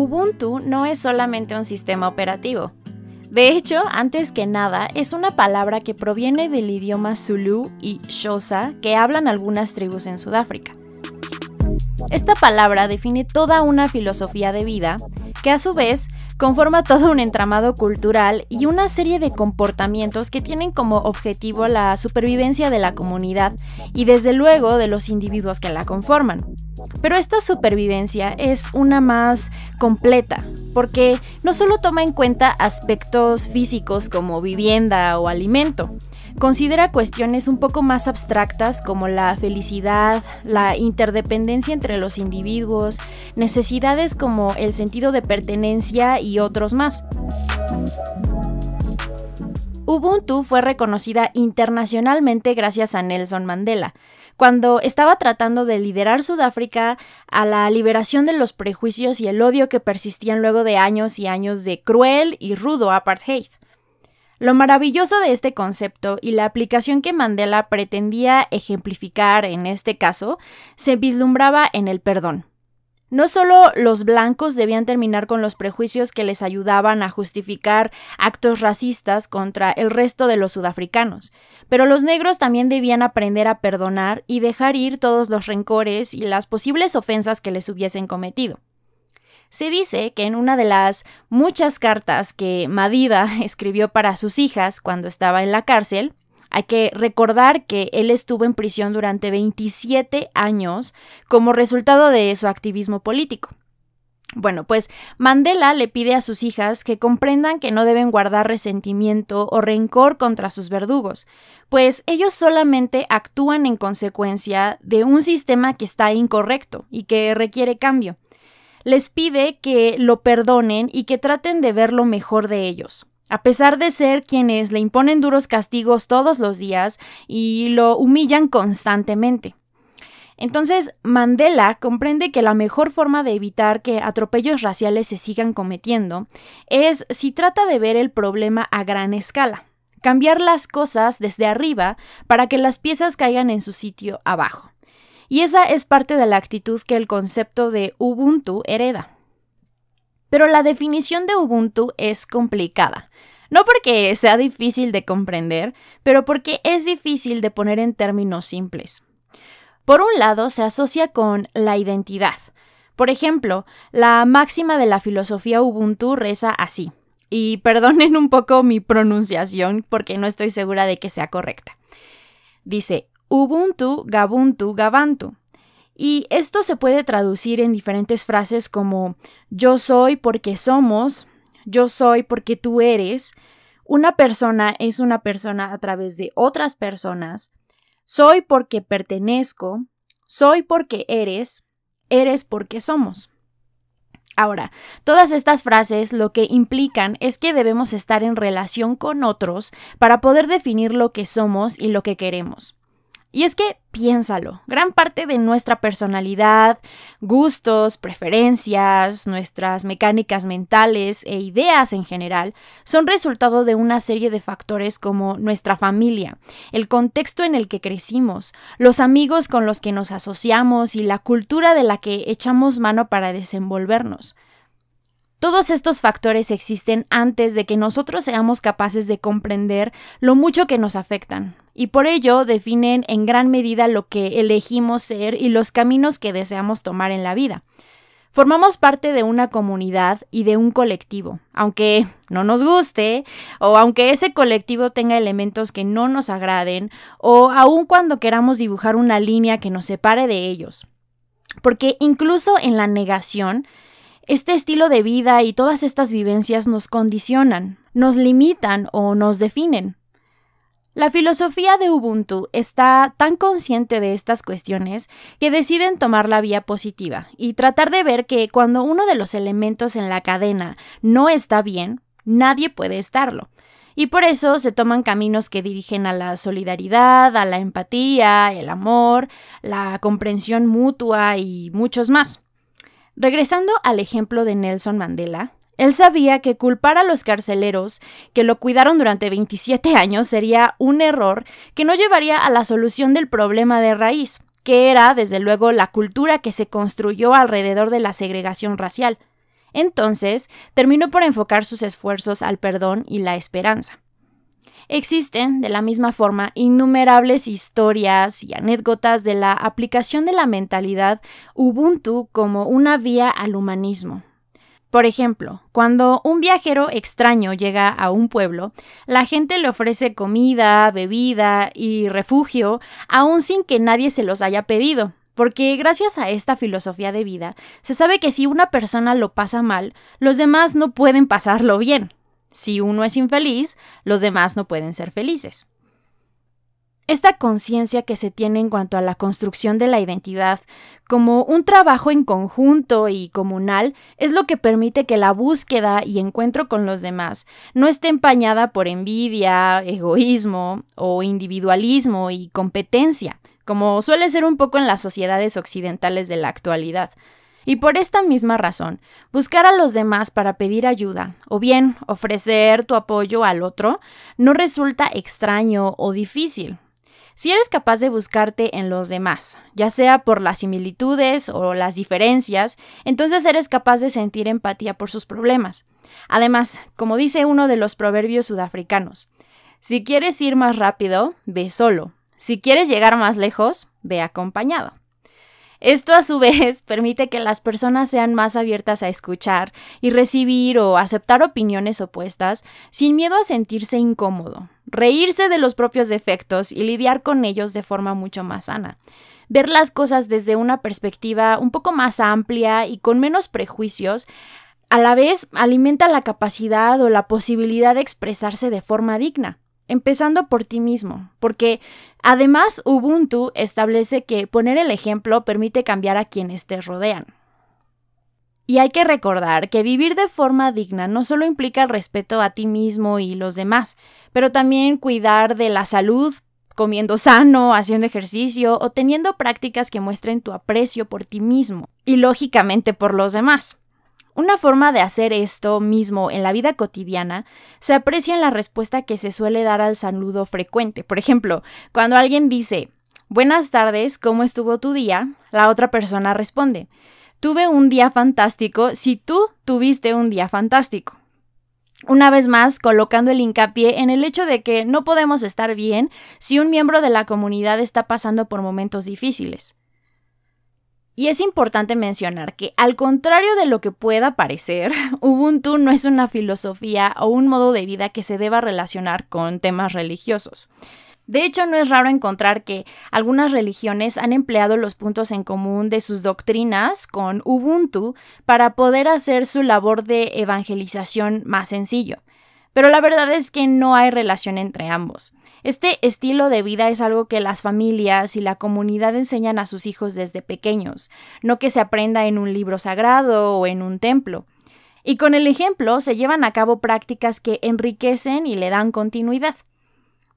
Ubuntu no es solamente un sistema operativo. De hecho, antes que nada, es una palabra que proviene del idioma Zulu y Xhosa que hablan algunas tribus en Sudáfrica. Esta palabra define toda una filosofía de vida que a su vez conforma todo un entramado cultural y una serie de comportamientos que tienen como objetivo la supervivencia de la comunidad y desde luego de los individuos que la conforman. Pero esta supervivencia es una más completa, porque no solo toma en cuenta aspectos físicos como vivienda o alimento, considera cuestiones un poco más abstractas como la felicidad, la interdependencia entre los individuos, necesidades como el sentido de pertenencia y otros más. Ubuntu fue reconocida internacionalmente gracias a Nelson Mandela, cuando estaba tratando de liderar Sudáfrica a la liberación de los prejuicios y el odio que persistían luego de años y años de cruel y rudo apartheid. Lo maravilloso de este concepto y la aplicación que Mandela pretendía ejemplificar en este caso se vislumbraba en el perdón. No solo los blancos debían terminar con los prejuicios que les ayudaban a justificar actos racistas contra el resto de los sudafricanos, pero los negros también debían aprender a perdonar y dejar ir todos los rencores y las posibles ofensas que les hubiesen cometido. Se dice que en una de las muchas cartas que Madiba escribió para sus hijas cuando estaba en la cárcel, hay que recordar que él estuvo en prisión durante 27 años como resultado de su activismo político. Bueno, pues Mandela le pide a sus hijas que comprendan que no deben guardar resentimiento o rencor contra sus verdugos, pues ellos solamente actúan en consecuencia de un sistema que está incorrecto y que requiere cambio les pide que lo perdonen y que traten de ver lo mejor de ellos. A pesar de ser quienes le imponen duros castigos todos los días y lo humillan constantemente. Entonces, Mandela comprende que la mejor forma de evitar que atropellos raciales se sigan cometiendo es si trata de ver el problema a gran escala, cambiar las cosas desde arriba para que las piezas caigan en su sitio abajo. Y esa es parte de la actitud que el concepto de Ubuntu hereda. Pero la definición de Ubuntu es complicada. No porque sea difícil de comprender, pero porque es difícil de poner en términos simples. Por un lado, se asocia con la identidad. Por ejemplo, la máxima de la filosofía Ubuntu reza así. Y perdonen un poco mi pronunciación porque no estoy segura de que sea correcta. Dice, Ubuntu, Gabuntu, Gabantu. Y esto se puede traducir en diferentes frases como yo soy porque somos, yo soy porque tú eres, una persona es una persona a través de otras personas, soy porque pertenezco, soy porque eres, eres porque somos. Ahora, todas estas frases lo que implican es que debemos estar en relación con otros para poder definir lo que somos y lo que queremos. Y es que, piénsalo, gran parte de nuestra personalidad, gustos, preferencias, nuestras mecánicas mentales e ideas en general son resultado de una serie de factores como nuestra familia, el contexto en el que crecimos, los amigos con los que nos asociamos y la cultura de la que echamos mano para desenvolvernos. Todos estos factores existen antes de que nosotros seamos capaces de comprender lo mucho que nos afectan, y por ello definen en gran medida lo que elegimos ser y los caminos que deseamos tomar en la vida. Formamos parte de una comunidad y de un colectivo, aunque no nos guste, o aunque ese colectivo tenga elementos que no nos agraden, o aun cuando queramos dibujar una línea que nos separe de ellos. Porque incluso en la negación, este estilo de vida y todas estas vivencias nos condicionan, nos limitan o nos definen. La filosofía de Ubuntu está tan consciente de estas cuestiones que deciden tomar la vía positiva y tratar de ver que cuando uno de los elementos en la cadena no está bien, nadie puede estarlo. Y por eso se toman caminos que dirigen a la solidaridad, a la empatía, el amor, la comprensión mutua y muchos más. Regresando al ejemplo de Nelson Mandela, él sabía que culpar a los carceleros que lo cuidaron durante 27 años sería un error que no llevaría a la solución del problema de raíz, que era, desde luego, la cultura que se construyó alrededor de la segregación racial. Entonces, terminó por enfocar sus esfuerzos al perdón y la esperanza. Existen, de la misma forma, innumerables historias y anécdotas de la aplicación de la mentalidad Ubuntu como una vía al humanismo. Por ejemplo, cuando un viajero extraño llega a un pueblo, la gente le ofrece comida, bebida y refugio, aun sin que nadie se los haya pedido, porque gracias a esta filosofía de vida, se sabe que si una persona lo pasa mal, los demás no pueden pasarlo bien. Si uno es infeliz, los demás no pueden ser felices. Esta conciencia que se tiene en cuanto a la construcción de la identidad como un trabajo en conjunto y comunal es lo que permite que la búsqueda y encuentro con los demás no esté empañada por envidia, egoísmo o individualismo y competencia, como suele ser un poco en las sociedades occidentales de la actualidad. Y por esta misma razón, buscar a los demás para pedir ayuda, o bien ofrecer tu apoyo al otro, no resulta extraño o difícil. Si eres capaz de buscarte en los demás, ya sea por las similitudes o las diferencias, entonces eres capaz de sentir empatía por sus problemas. Además, como dice uno de los proverbios sudafricanos, si quieres ir más rápido, ve solo. Si quieres llegar más lejos, ve acompañado. Esto a su vez permite que las personas sean más abiertas a escuchar y recibir o aceptar opiniones opuestas sin miedo a sentirse incómodo, reírse de los propios defectos y lidiar con ellos de forma mucho más sana. Ver las cosas desde una perspectiva un poco más amplia y con menos prejuicios a la vez alimenta la capacidad o la posibilidad de expresarse de forma digna empezando por ti mismo, porque además Ubuntu establece que poner el ejemplo permite cambiar a quienes te rodean. Y hay que recordar que vivir de forma digna no solo implica el respeto a ti mismo y los demás, pero también cuidar de la salud, comiendo sano, haciendo ejercicio o teniendo prácticas que muestren tu aprecio por ti mismo y lógicamente por los demás. Una forma de hacer esto mismo en la vida cotidiana se aprecia en la respuesta que se suele dar al saludo frecuente. Por ejemplo, cuando alguien dice Buenas tardes, ¿cómo estuvo tu día? La otra persona responde Tuve un día fantástico si tú tuviste un día fantástico. Una vez más, colocando el hincapié en el hecho de que no podemos estar bien si un miembro de la comunidad está pasando por momentos difíciles. Y es importante mencionar que, al contrario de lo que pueda parecer, Ubuntu no es una filosofía o un modo de vida que se deba relacionar con temas religiosos. De hecho, no es raro encontrar que algunas religiones han empleado los puntos en común de sus doctrinas con Ubuntu para poder hacer su labor de evangelización más sencillo. Pero la verdad es que no hay relación entre ambos. Este estilo de vida es algo que las familias y la comunidad enseñan a sus hijos desde pequeños, no que se aprenda en un libro sagrado o en un templo. Y con el ejemplo se llevan a cabo prácticas que enriquecen y le dan continuidad.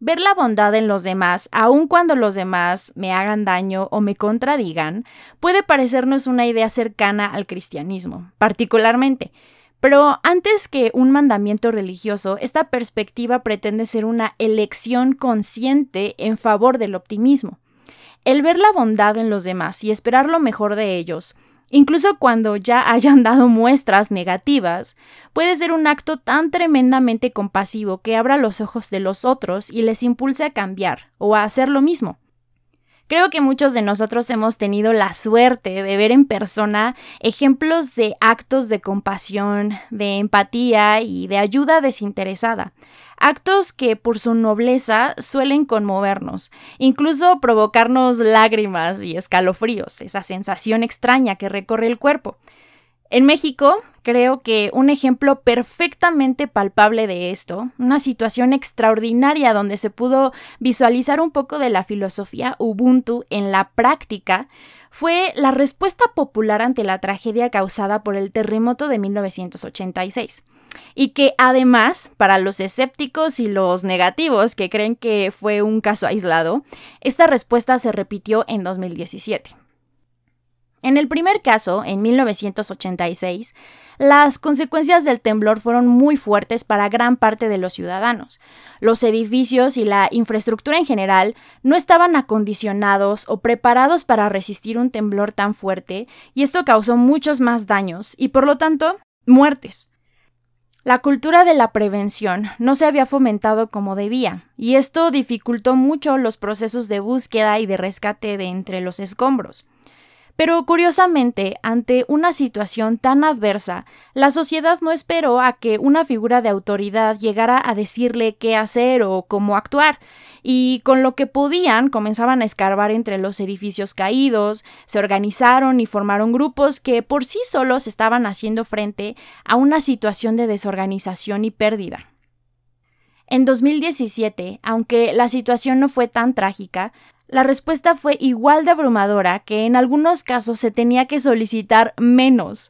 Ver la bondad en los demás, aun cuando los demás me hagan daño o me contradigan, puede parecernos una idea cercana al cristianismo, particularmente, pero antes que un mandamiento religioso, esta perspectiva pretende ser una elección consciente en favor del optimismo. El ver la bondad en los demás y esperar lo mejor de ellos, incluso cuando ya hayan dado muestras negativas, puede ser un acto tan tremendamente compasivo que abra los ojos de los otros y les impulse a cambiar o a hacer lo mismo. Creo que muchos de nosotros hemos tenido la suerte de ver en persona ejemplos de actos de compasión, de empatía y de ayuda desinteresada. Actos que por su nobleza suelen conmovernos, incluso provocarnos lágrimas y escalofríos, esa sensación extraña que recorre el cuerpo. En México, creo que un ejemplo perfectamente palpable de esto, una situación extraordinaria donde se pudo visualizar un poco de la filosofía Ubuntu en la práctica, fue la respuesta popular ante la tragedia causada por el terremoto de 1986 y que además, para los escépticos y los negativos que creen que fue un caso aislado, esta respuesta se repitió en 2017. En el primer caso, en 1986, las consecuencias del temblor fueron muy fuertes para gran parte de los ciudadanos. Los edificios y la infraestructura en general no estaban acondicionados o preparados para resistir un temblor tan fuerte y esto causó muchos más daños y por lo tanto muertes. La cultura de la prevención no se había fomentado como debía, y esto dificultó mucho los procesos de búsqueda y de rescate de entre los escombros. Pero curiosamente, ante una situación tan adversa, la sociedad no esperó a que una figura de autoridad llegara a decirle qué hacer o cómo actuar, y con lo que podían comenzaban a escarbar entre los edificios caídos, se organizaron y formaron grupos que por sí solos estaban haciendo frente a una situación de desorganización y pérdida. En 2017, aunque la situación no fue tan trágica, la respuesta fue igual de abrumadora que en algunos casos se tenía que solicitar menos.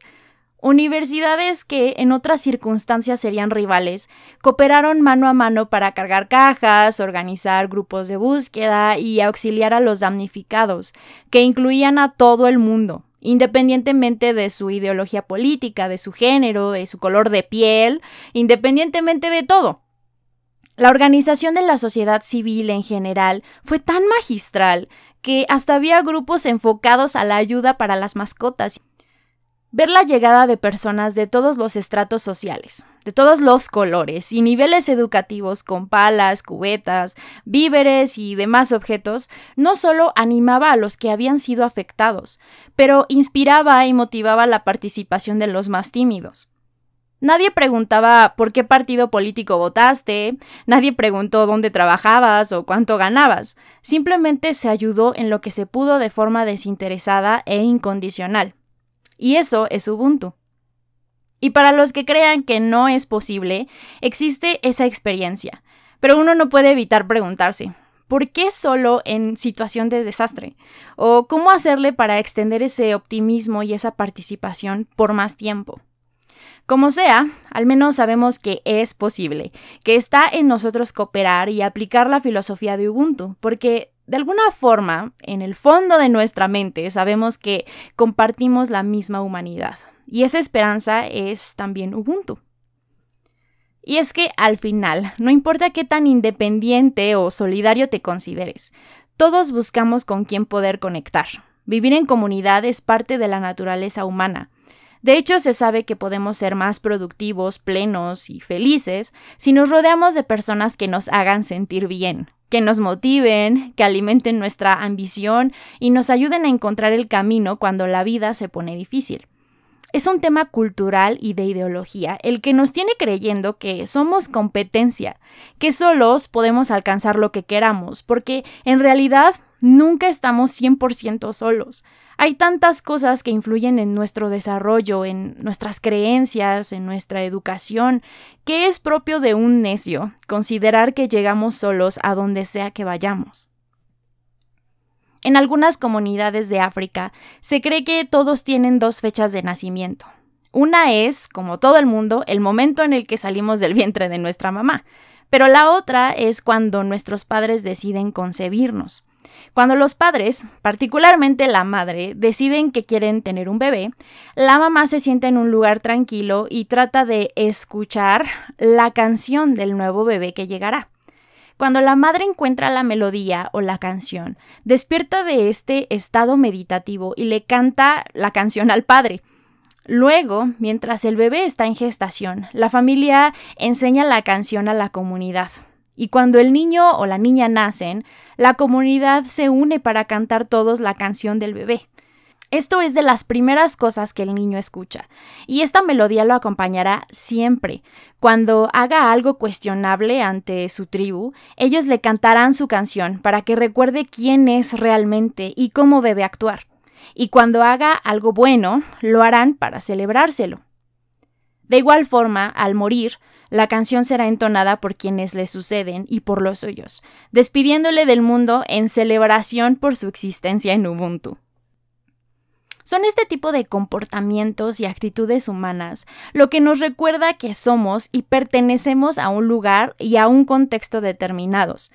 Universidades que en otras circunstancias serían rivales, cooperaron mano a mano para cargar cajas, organizar grupos de búsqueda y auxiliar a los damnificados, que incluían a todo el mundo, independientemente de su ideología política, de su género, de su color de piel, independientemente de todo. La organización de la sociedad civil en general fue tan magistral que hasta había grupos enfocados a la ayuda para las mascotas. Ver la llegada de personas de todos los estratos sociales, de todos los colores y niveles educativos con palas, cubetas, víveres y demás objetos, no solo animaba a los que habían sido afectados, pero inspiraba y motivaba la participación de los más tímidos. Nadie preguntaba por qué partido político votaste, nadie preguntó dónde trabajabas o cuánto ganabas, simplemente se ayudó en lo que se pudo de forma desinteresada e incondicional. Y eso es Ubuntu. Y para los que crean que no es posible, existe esa experiencia, pero uno no puede evitar preguntarse, ¿por qué solo en situación de desastre? ¿O cómo hacerle para extender ese optimismo y esa participación por más tiempo? Como sea, al menos sabemos que es posible, que está en nosotros cooperar y aplicar la filosofía de Ubuntu, porque de alguna forma, en el fondo de nuestra mente, sabemos que compartimos la misma humanidad. Y esa esperanza es también Ubuntu. Y es que al final, no importa qué tan independiente o solidario te consideres, todos buscamos con quién poder conectar. Vivir en comunidad es parte de la naturaleza humana, de hecho, se sabe que podemos ser más productivos, plenos y felices si nos rodeamos de personas que nos hagan sentir bien, que nos motiven, que alimenten nuestra ambición y nos ayuden a encontrar el camino cuando la vida se pone difícil. Es un tema cultural y de ideología el que nos tiene creyendo que somos competencia, que solos podemos alcanzar lo que queramos, porque en realidad nunca estamos 100% solos. Hay tantas cosas que influyen en nuestro desarrollo, en nuestras creencias, en nuestra educación, que es propio de un necio considerar que llegamos solos a donde sea que vayamos. En algunas comunidades de África se cree que todos tienen dos fechas de nacimiento. Una es, como todo el mundo, el momento en el que salimos del vientre de nuestra mamá, pero la otra es cuando nuestros padres deciden concebirnos. Cuando los padres, particularmente la madre, deciden que quieren tener un bebé, la mamá se sienta en un lugar tranquilo y trata de escuchar la canción del nuevo bebé que llegará. Cuando la madre encuentra la melodía o la canción, despierta de este estado meditativo y le canta la canción al padre. Luego, mientras el bebé está en gestación, la familia enseña la canción a la comunidad. Y cuando el niño o la niña nacen, la comunidad se une para cantar todos la canción del bebé. Esto es de las primeras cosas que el niño escucha, y esta melodía lo acompañará siempre. Cuando haga algo cuestionable ante su tribu, ellos le cantarán su canción para que recuerde quién es realmente y cómo debe actuar. Y cuando haga algo bueno, lo harán para celebrárselo. De igual forma, al morir, la canción será entonada por quienes le suceden y por los suyos, despidiéndole del mundo en celebración por su existencia en Ubuntu. Son este tipo de comportamientos y actitudes humanas lo que nos recuerda que somos y pertenecemos a un lugar y a un contexto determinados,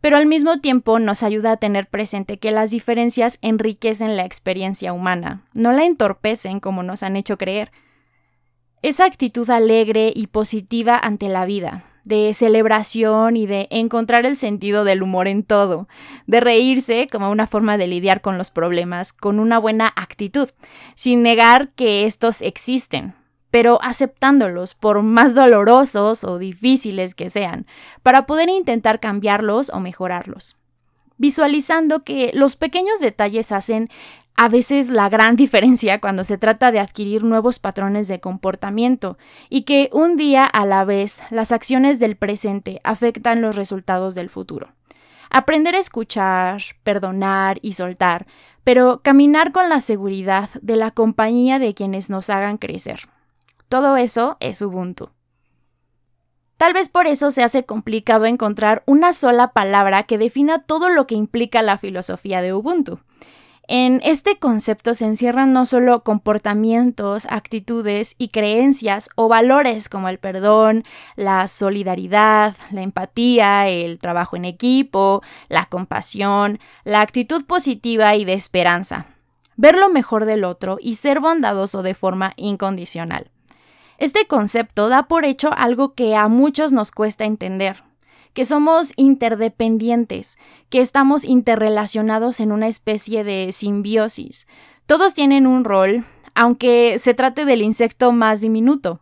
pero al mismo tiempo nos ayuda a tener presente que las diferencias enriquecen la experiencia humana, no la entorpecen como nos han hecho creer. Esa actitud alegre y positiva ante la vida, de celebración y de encontrar el sentido del humor en todo, de reírse como una forma de lidiar con los problemas con una buena actitud, sin negar que estos existen, pero aceptándolos por más dolorosos o difíciles que sean, para poder intentar cambiarlos o mejorarlos. Visualizando que los pequeños detalles hacen a veces la gran diferencia cuando se trata de adquirir nuevos patrones de comportamiento y que un día a la vez las acciones del presente afectan los resultados del futuro. Aprender a escuchar, perdonar y soltar, pero caminar con la seguridad de la compañía de quienes nos hagan crecer. Todo eso es Ubuntu. Tal vez por eso se hace complicado encontrar una sola palabra que defina todo lo que implica la filosofía de Ubuntu. En este concepto se encierran no solo comportamientos, actitudes y creencias o valores como el perdón, la solidaridad, la empatía, el trabajo en equipo, la compasión, la actitud positiva y de esperanza, ver lo mejor del otro y ser bondadoso de forma incondicional. Este concepto da por hecho algo que a muchos nos cuesta entender, que somos interdependientes, que estamos interrelacionados en una especie de simbiosis. Todos tienen un rol, aunque se trate del insecto más diminuto.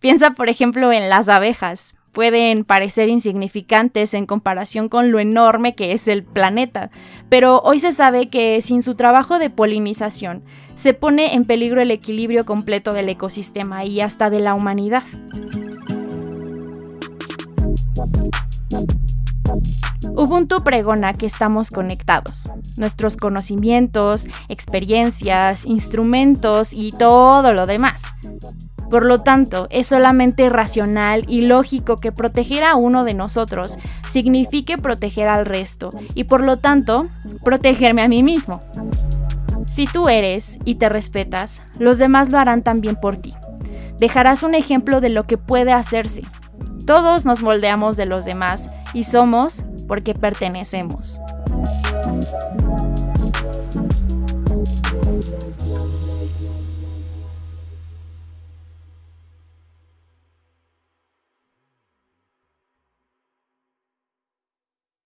Piensa, por ejemplo, en las abejas pueden parecer insignificantes en comparación con lo enorme que es el planeta, pero hoy se sabe que sin su trabajo de polinización se pone en peligro el equilibrio completo del ecosistema y hasta de la humanidad. Ubuntu pregona que estamos conectados. Nuestros conocimientos, experiencias, instrumentos y todo lo demás. Por lo tanto, es solamente racional y lógico que proteger a uno de nosotros signifique proteger al resto y por lo tanto, protegerme a mí mismo. Si tú eres y te respetas, los demás lo harán también por ti. Dejarás un ejemplo de lo que puede hacerse. Todos nos moldeamos de los demás y somos porque pertenecemos.